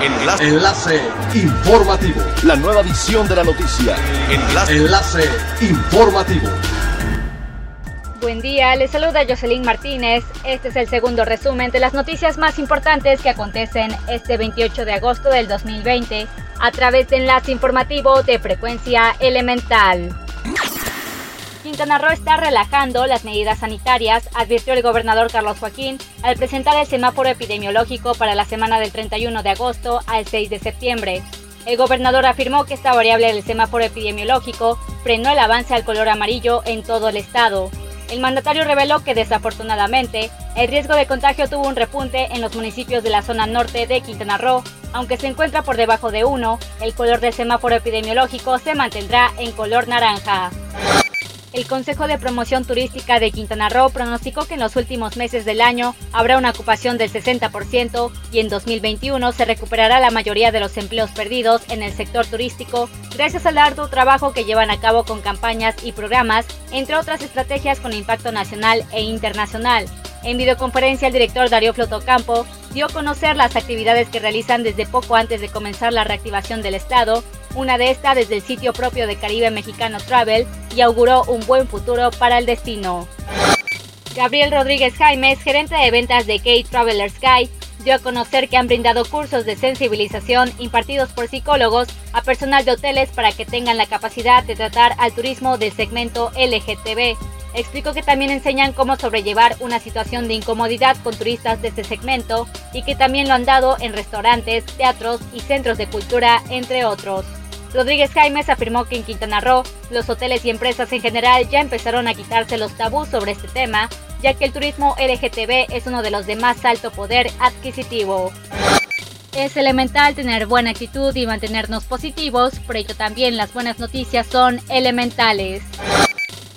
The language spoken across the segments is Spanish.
Enlace. Enlace informativo. La nueva edición de la noticia. Enlace. Enlace informativo. Buen día, les saluda Jocelyn Martínez. Este es el segundo resumen de las noticias más importantes que acontecen este 28 de agosto del 2020 a través de enlace informativo de frecuencia elemental. Quintana Roo está relajando las medidas sanitarias, advirtió el gobernador Carlos Joaquín al presentar el semáforo epidemiológico para la semana del 31 de agosto al 6 de septiembre. El gobernador afirmó que esta variable del semáforo epidemiológico frenó el avance al color amarillo en todo el estado. El mandatario reveló que desafortunadamente el riesgo de contagio tuvo un repunte en los municipios de la zona norte de Quintana Roo. Aunque se encuentra por debajo de 1, el color del semáforo epidemiológico se mantendrá en color naranja. El Consejo de Promoción Turística de Quintana Roo pronosticó que en los últimos meses del año habrá una ocupación del 60% y en 2021 se recuperará la mayoría de los empleos perdidos en el sector turístico gracias al arduo trabajo que llevan a cabo con campañas y programas, entre otras estrategias con impacto nacional e internacional. En videoconferencia, el director Darío Flotocampo dio a conocer las actividades que realizan desde poco antes de comenzar la reactivación del Estado, una de estas desde el sitio propio de Caribe Mexicano Travel, y auguró un buen futuro para el destino. Gabriel Rodríguez Jaimes, gerente de ventas de Kate Traveler Sky, dio a conocer que han brindado cursos de sensibilización impartidos por psicólogos a personal de hoteles para que tengan la capacidad de tratar al turismo del segmento LGTB Explicó que también enseñan cómo sobrellevar una situación de incomodidad con turistas de este segmento y que también lo han dado en restaurantes, teatros y centros de cultura, entre otros. Rodríguez Jaimes afirmó que en Quintana Roo, los hoteles y empresas en general ya empezaron a quitarse los tabús sobre este tema, ya que el turismo LGTB es uno de los de más alto poder adquisitivo. Es elemental tener buena actitud y mantenernos positivos, por ello también las buenas noticias son elementales.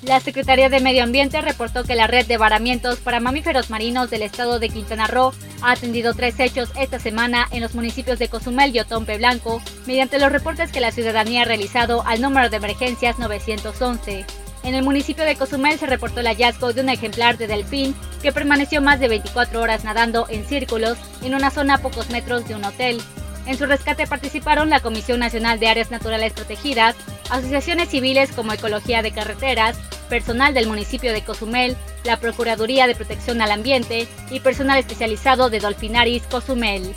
La Secretaría de Medio Ambiente reportó que la red de varamientos para mamíferos marinos del estado de Quintana Roo ha atendido tres hechos esta semana en los municipios de Cozumel y Otompe Blanco, mediante los reportes que la ciudadanía ha realizado al número de emergencias 911. En el municipio de Cozumel se reportó el hallazgo de un ejemplar de delfín que permaneció más de 24 horas nadando en círculos en una zona a pocos metros de un hotel. En su rescate participaron la Comisión Nacional de Áreas Naturales Protegidas, asociaciones civiles como Ecología de Carreteras, personal del municipio de Cozumel, la Procuraduría de Protección al Ambiente y personal especializado de Dolfinaris Cozumel.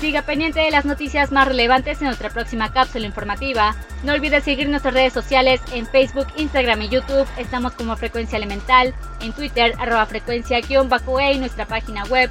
Siga pendiente de las noticias más relevantes en nuestra próxima cápsula informativa. No olvides seguir nuestras redes sociales en Facebook, Instagram y YouTube. Estamos como Frecuencia Elemental, en Twitter, arroba frecuencia-e y nuestra página web